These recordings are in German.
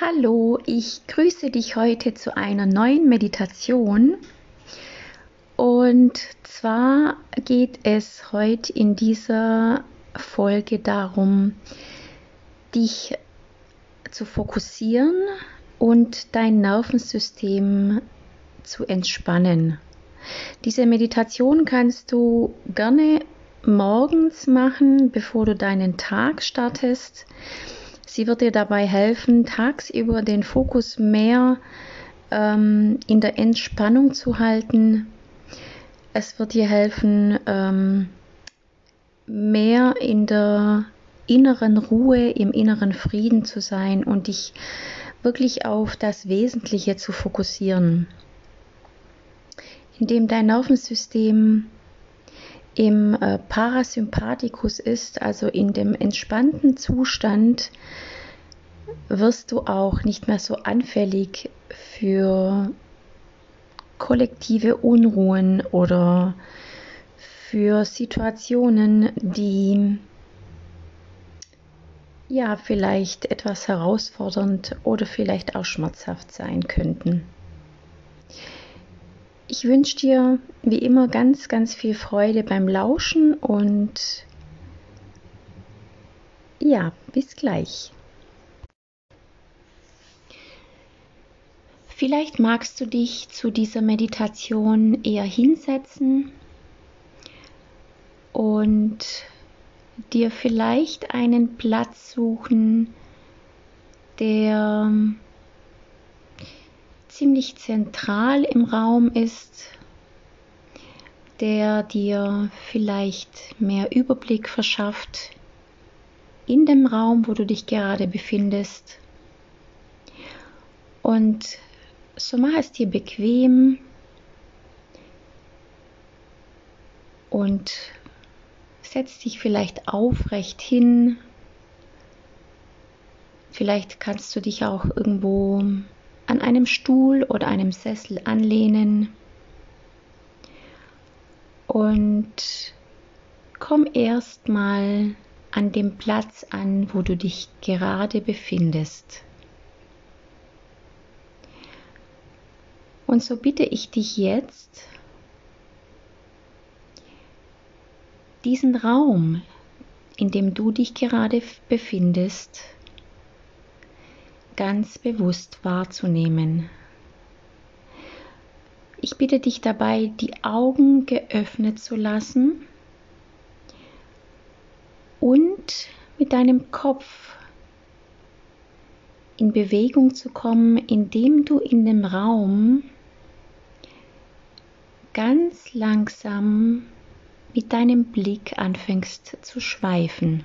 Hallo, ich grüße dich heute zu einer neuen Meditation. Und zwar geht es heute in dieser Folge darum, dich zu fokussieren und dein Nervensystem zu entspannen. Diese Meditation kannst du gerne morgens machen, bevor du deinen Tag startest. Sie wird dir dabei helfen, tagsüber den Fokus mehr ähm, in der Entspannung zu halten. Es wird dir helfen, ähm, mehr in der inneren Ruhe, im inneren Frieden zu sein und dich wirklich auf das Wesentliche zu fokussieren. Indem dein Nervensystem im äh, Parasympathikus ist, also in dem entspannten Zustand, wirst du auch nicht mehr so anfällig für kollektive Unruhen oder für Situationen, die ja vielleicht etwas herausfordernd oder vielleicht auch schmerzhaft sein könnten. Ich wünsche dir wie immer ganz, ganz viel Freude beim Lauschen und ja, bis gleich. Vielleicht magst du dich zu dieser Meditation eher hinsetzen und dir vielleicht einen Platz suchen, der ziemlich zentral im Raum ist, der dir vielleicht mehr Überblick verschafft in dem Raum, wo du dich gerade befindest. Und so mach es dir bequem und setz dich vielleicht aufrecht hin. Vielleicht kannst du dich auch irgendwo an einem Stuhl oder einem Sessel anlehnen und komm erstmal an dem Platz an, wo du dich gerade befindest. Und so bitte ich dich jetzt, diesen Raum, in dem du dich gerade befindest, ganz bewusst wahrzunehmen. Ich bitte dich dabei, die Augen geöffnet zu lassen und mit deinem Kopf in Bewegung zu kommen, indem du in dem Raum ganz langsam mit deinem Blick anfängst zu schweifen.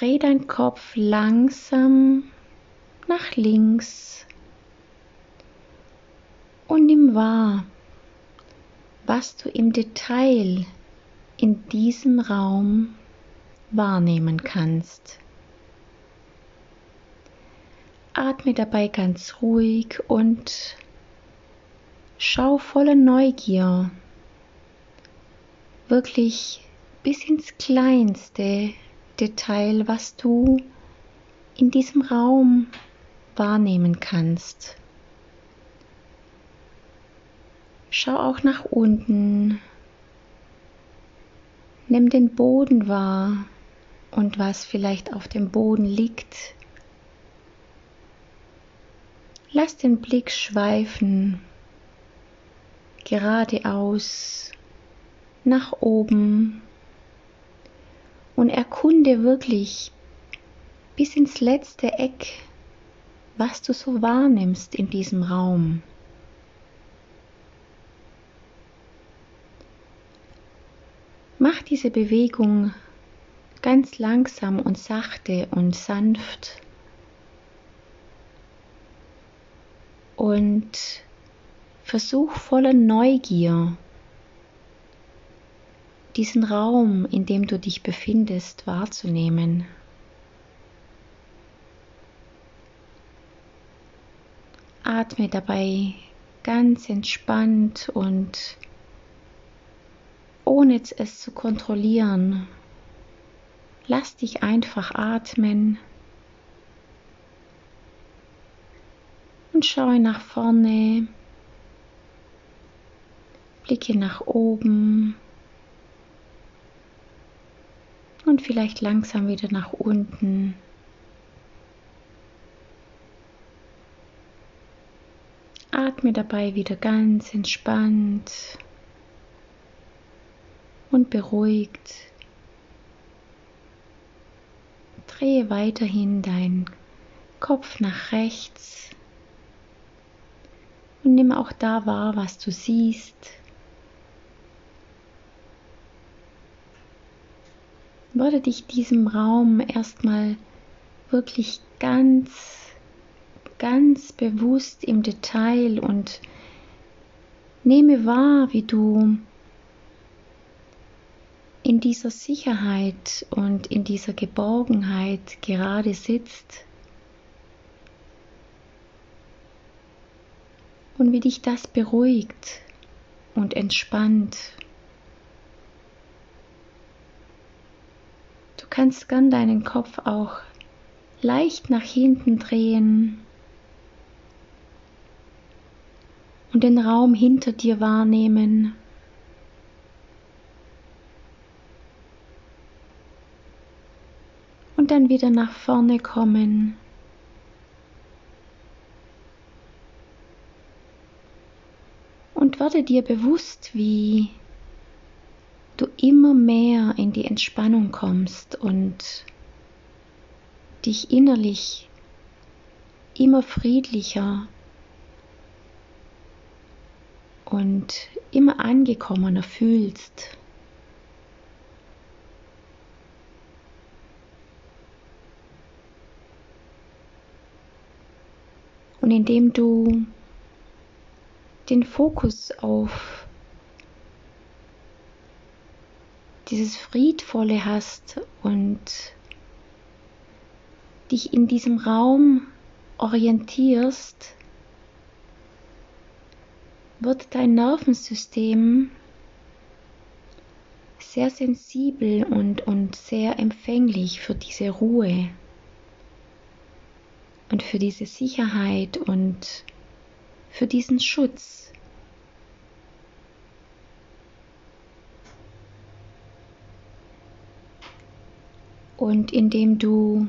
Dreh deinen Kopf langsam nach links und nimm wahr, was du im Detail in diesem Raum wahrnehmen kannst. Atme dabei ganz ruhig und schau voller Neugier wirklich bis ins Kleinste Detail, was du in diesem Raum wahrnehmen kannst. Schau auch nach unten. Nimm den Boden wahr und was vielleicht auf dem Boden liegt. Lass den Blick schweifen, geradeaus, nach oben und erkunde wirklich bis ins letzte Eck, was du so wahrnimmst in diesem Raum. Mach diese Bewegung ganz langsam und sachte und sanft und versuch voller Neugier diesen Raum, in dem du dich befindest, wahrzunehmen. Atme dabei ganz entspannt und ohne es zu kontrollieren. lass dich einfach atmen und schaue nach vorne, blicke nach oben vielleicht langsam wieder nach unten. Atme dabei wieder ganz entspannt und beruhigt. Drehe weiterhin deinen Kopf nach rechts und nimm auch da wahr, was du siehst. Würde dich diesem Raum erstmal wirklich ganz, ganz bewusst im Detail und nehme wahr, wie du in dieser Sicherheit und in dieser Geborgenheit gerade sitzt und wie dich das beruhigt und entspannt. Kannst gern deinen Kopf auch leicht nach hinten drehen und den Raum hinter dir wahrnehmen. und dann wieder nach vorne kommen. Und werde dir bewusst, wie immer mehr in die Entspannung kommst und dich innerlich immer friedlicher und immer angekommener fühlst. Und indem du den Fokus auf dieses Friedvolle hast und dich in diesem Raum orientierst, wird dein Nervensystem sehr sensibel und, und sehr empfänglich für diese Ruhe und für diese Sicherheit und für diesen Schutz. Und indem du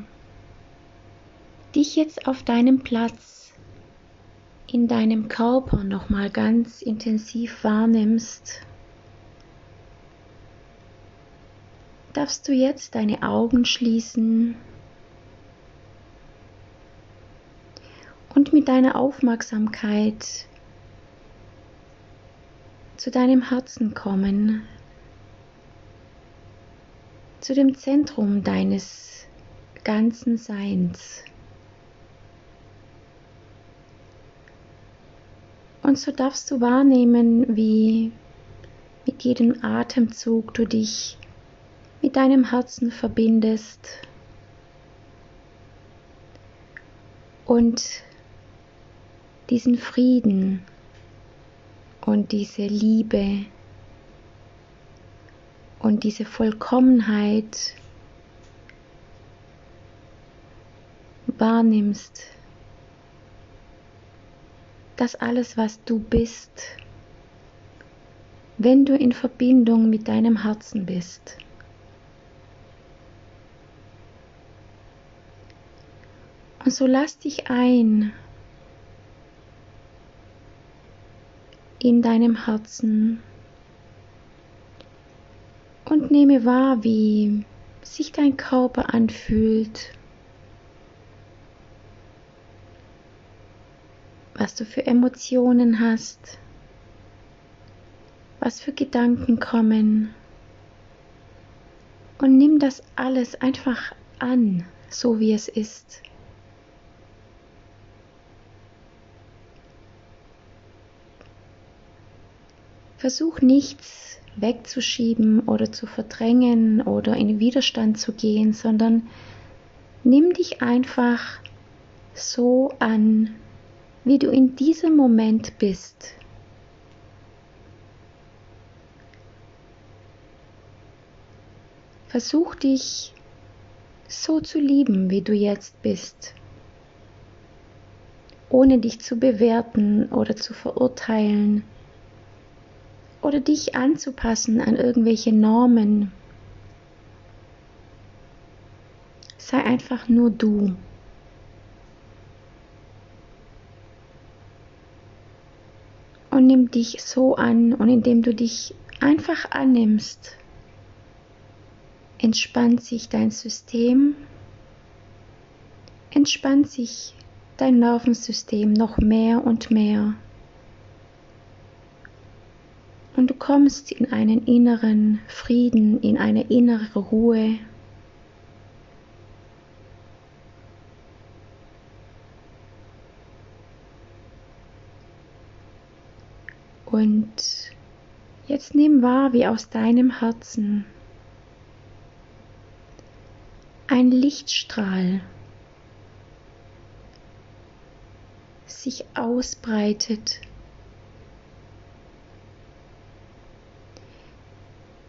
dich jetzt auf deinem Platz in deinem Körper nochmal ganz intensiv wahrnimmst, darfst du jetzt deine Augen schließen und mit deiner Aufmerksamkeit zu deinem Herzen kommen, zu dem Zentrum deines ganzen Seins. Und so darfst du wahrnehmen, wie mit jedem Atemzug du dich mit deinem Herzen verbindest und diesen Frieden und diese Liebe und diese Vollkommenheit wahrnimmst, dass alles, was du bist, wenn du in Verbindung mit deinem Herzen bist, und so lass dich ein in deinem Herzen und nehme wahr, wie sich dein Körper anfühlt, was du für Emotionen hast, was für Gedanken kommen. Und nimm das alles einfach an, so wie es ist. Versuch nichts wegzuschieben oder zu verdrängen oder in Widerstand zu gehen, sondern nimm dich einfach so an, wie du in diesem Moment bist. Versuch dich so zu lieben, wie du jetzt bist, ohne dich zu bewerten oder zu verurteilen oder dich anzupassen an irgendwelche Normen. Sei einfach nur du. Und nimm dich so an und indem du dich einfach annimmst, entspannt sich dein System, entspannt sich dein Nervensystem noch mehr und mehr. Und du kommst in einen inneren Frieden, in eine innere Ruhe. Und jetzt nimm wahr, wie aus deinem Herzen ein Lichtstrahl sich ausbreitet,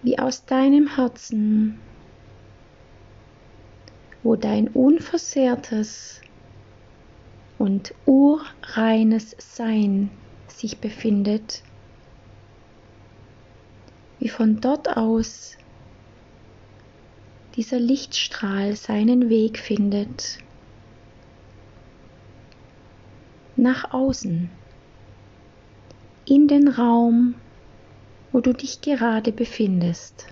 wie aus deinem Herzen, wo dein unversehrtes und urreines Sein sich befindet, wie von dort aus dieser Lichtstrahl seinen Weg findet nach außen, in den Raum, wo du dich gerade befindest.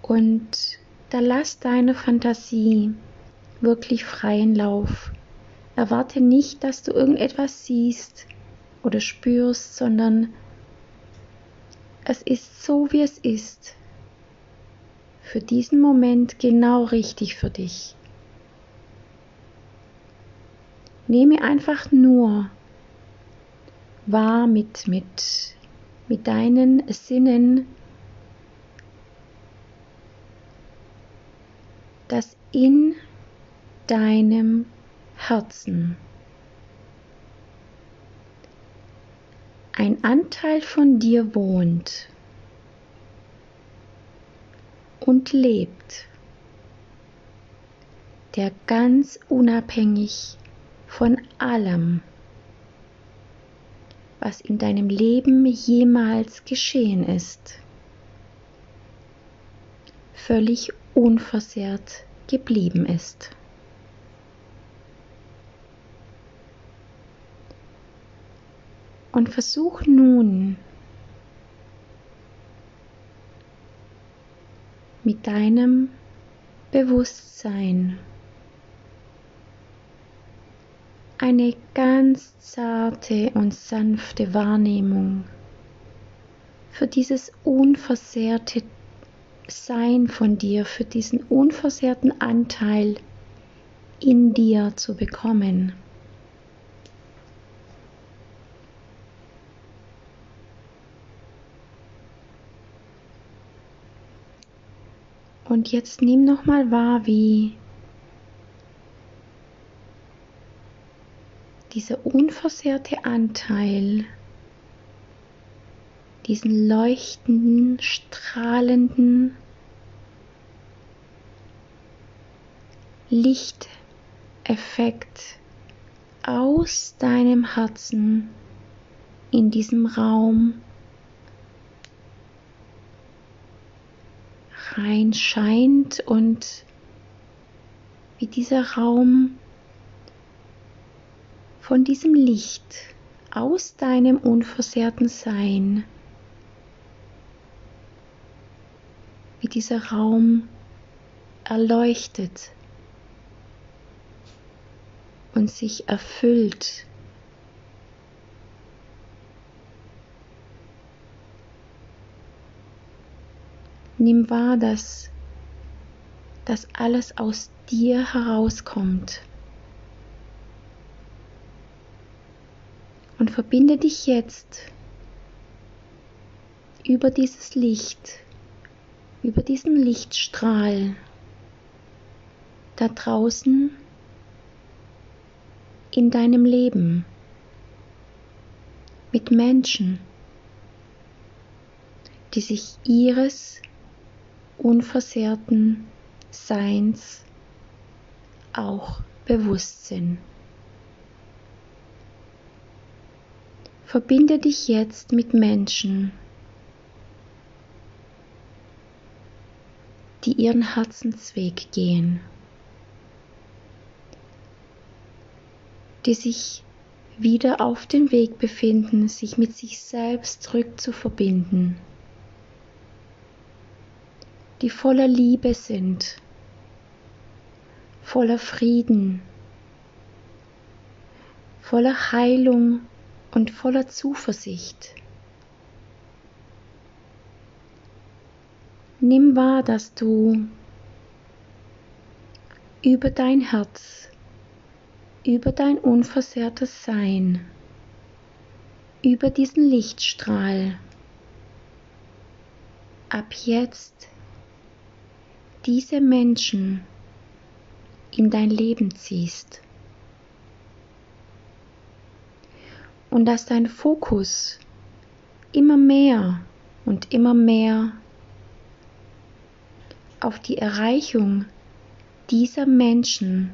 Und da lass deine Fantasie wirklich freien Lauf. Erwarte nicht, dass du irgendetwas siehst oder spürst, sondern es ist so, wie es ist. Für diesen Moment genau richtig für dich. Nehme einfach nur wahr mit, mit, mit deinen Sinnen, dass in deinem Herzen ein Anteil von dir wohnt und lebt, der ganz unabhängig von allem, was in deinem Leben jemals geschehen ist, völlig unversehrt geblieben ist. Und versuch nun mit deinem Bewusstsein eine ganz zarte und sanfte Wahrnehmung für dieses unversehrte Sein von dir, für diesen unversehrten Anteil in dir zu bekommen. Und jetzt nimm noch mal wahr, wie dieser unversehrte Anteil diesen leuchtenden, strahlenden Lichteffekt aus deinem Herzen in diesem Raum rein scheint und wie dieser Raum von diesem Licht aus deinem unversehrten Sein, wie dieser Raum erleuchtet und sich erfüllt Nimm wahr, dass das alles aus dir herauskommt. Und verbinde dich jetzt über dieses Licht, über diesen Lichtstrahl da draußen in deinem Leben mit Menschen die sich ihres unversehrten Seins auch bewusst sind. Verbinde dich jetzt mit Menschen, die ihren Herzensweg gehen, die sich wieder auf den Weg befinden, sich mit sich selbst zurück zu verbinden, die voller Liebe sind, voller Frieden, voller Heilung und voller Zuversicht. Nimm wahr, dass du über dein Herz, über dein unversehrtes Sein, über diesen Lichtstrahl ab jetzt diese Menschen in dein Leben ziehst. Und dass dein Fokus immer mehr und immer mehr auf die Erreichung dieser Menschen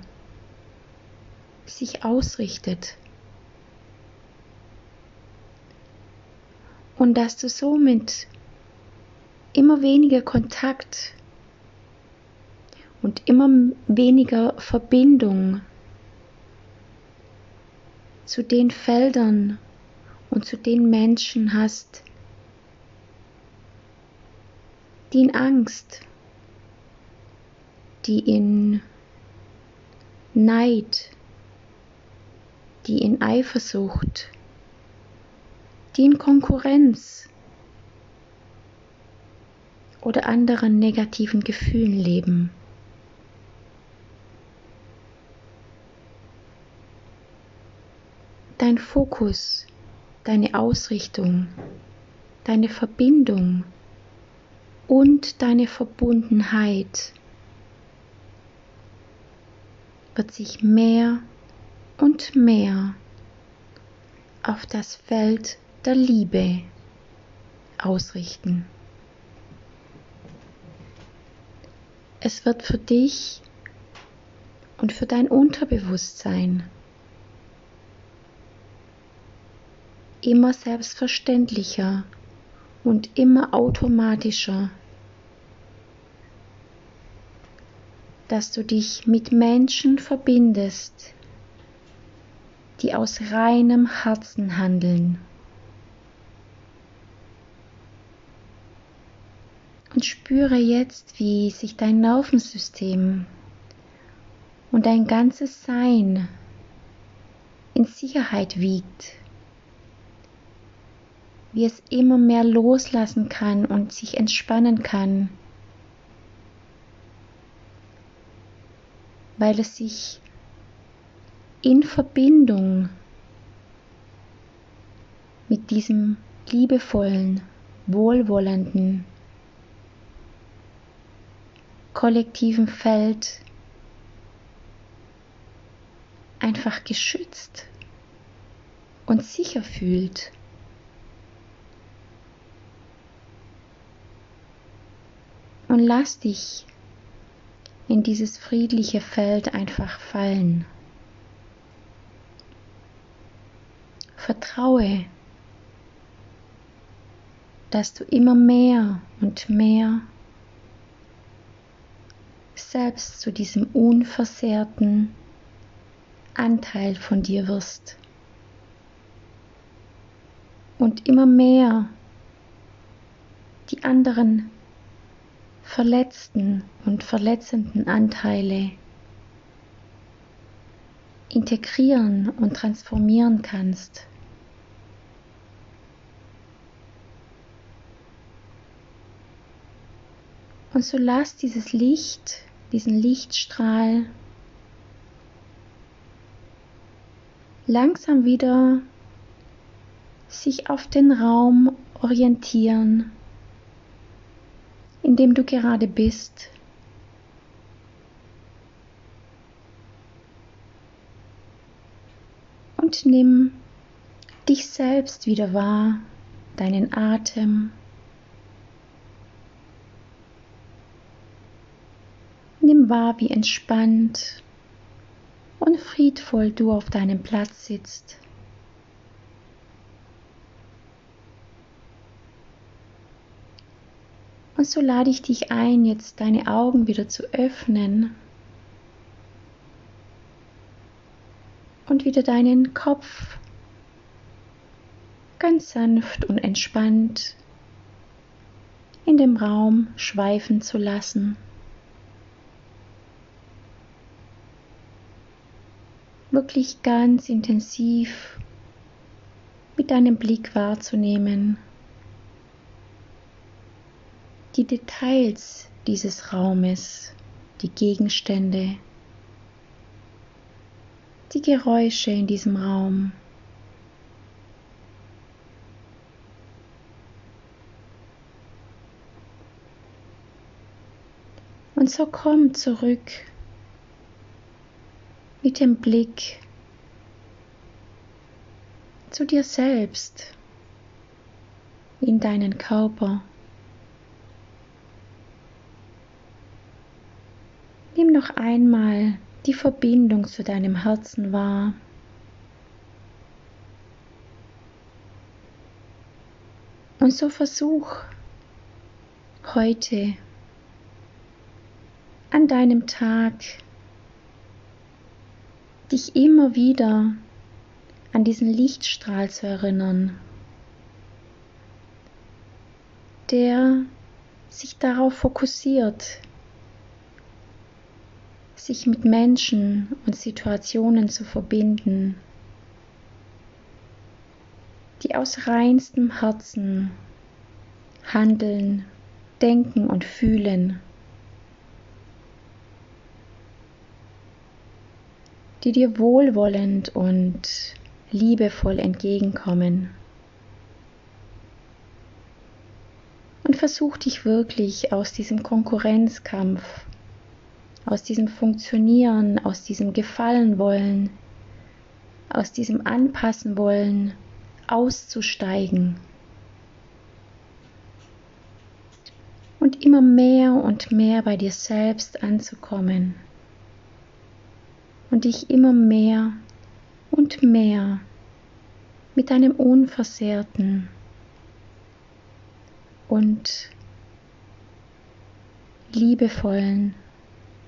sich ausrichtet. Und dass du somit immer weniger Kontakt und immer weniger Verbindung zu den Feldern und zu den Menschen hast, die in Angst, die in Neid, die in Eifersucht, die in Konkurrenz oder anderen negativen Gefühlen leben. Dein Fokus, deine Ausrichtung, deine Verbindung und deine Verbundenheit wird sich mehr und mehr auf das Feld der Liebe ausrichten. Es wird für dich und für dein Unterbewusstsein immer selbstverständlicher und immer automatischer, dass du dich mit Menschen verbindest, die aus reinem Herzen handeln. Und spüre jetzt, wie sich dein Nervensystem und dein ganzes Sein in Sicherheit wiegt wie es immer mehr loslassen kann und sich entspannen kann, weil es sich in Verbindung mit diesem liebevollen, wohlwollenden, kollektiven Feld einfach geschützt und sicher fühlt. Und lass dich in dieses friedliche Feld einfach fallen. Vertraue, dass du immer mehr und mehr selbst zu diesem unversehrten Anteil von dir wirst. Und immer mehr die anderen verletzten und verletzenden Anteile integrieren und transformieren kannst. Und so lass dieses Licht, diesen Lichtstrahl langsam wieder sich auf den Raum orientieren in dem du gerade bist. Und nimm dich selbst wieder wahr, deinen Atem. Nimm wahr, wie entspannt und friedvoll du auf deinem Platz sitzt. Und so lade ich dich ein, jetzt deine Augen wieder zu öffnen und wieder deinen Kopf ganz sanft und entspannt in dem Raum schweifen zu lassen. Wirklich ganz intensiv mit deinem Blick wahrzunehmen die Details dieses Raumes, die Gegenstände, die Geräusche in diesem Raum. Und so komm zurück mit dem Blick zu dir selbst, in deinen Körper. Noch einmal die Verbindung zu deinem Herzen wahr. Und so versuch heute an deinem Tag dich immer wieder an diesen Lichtstrahl zu erinnern, der sich darauf fokussiert, sich mit Menschen und Situationen zu verbinden, die aus reinstem Herzen handeln, denken und fühlen, die dir wohlwollend und liebevoll entgegenkommen. Und versuch dich wirklich aus diesem Konkurrenzkampf aus diesem Funktionieren, aus diesem Gefallen wollen, aus diesem Anpassen wollen, auszusteigen. Und immer mehr und mehr bei dir selbst anzukommen. Und dich immer mehr und mehr mit deinem unversehrten und liebevollen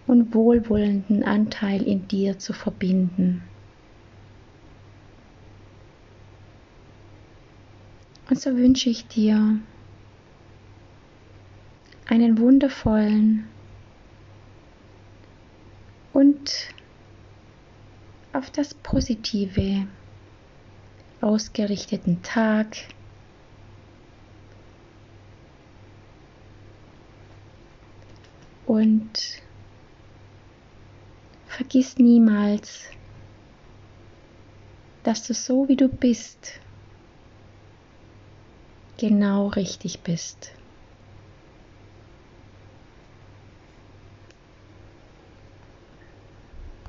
und wohlwollenden Anteil in dir zu verbinden. Und so wünsche ich dir einen wundervollen und auf das Positive ausgerichteten Tag. Und Vergiss niemals, dass du so wie du bist, genau richtig bist.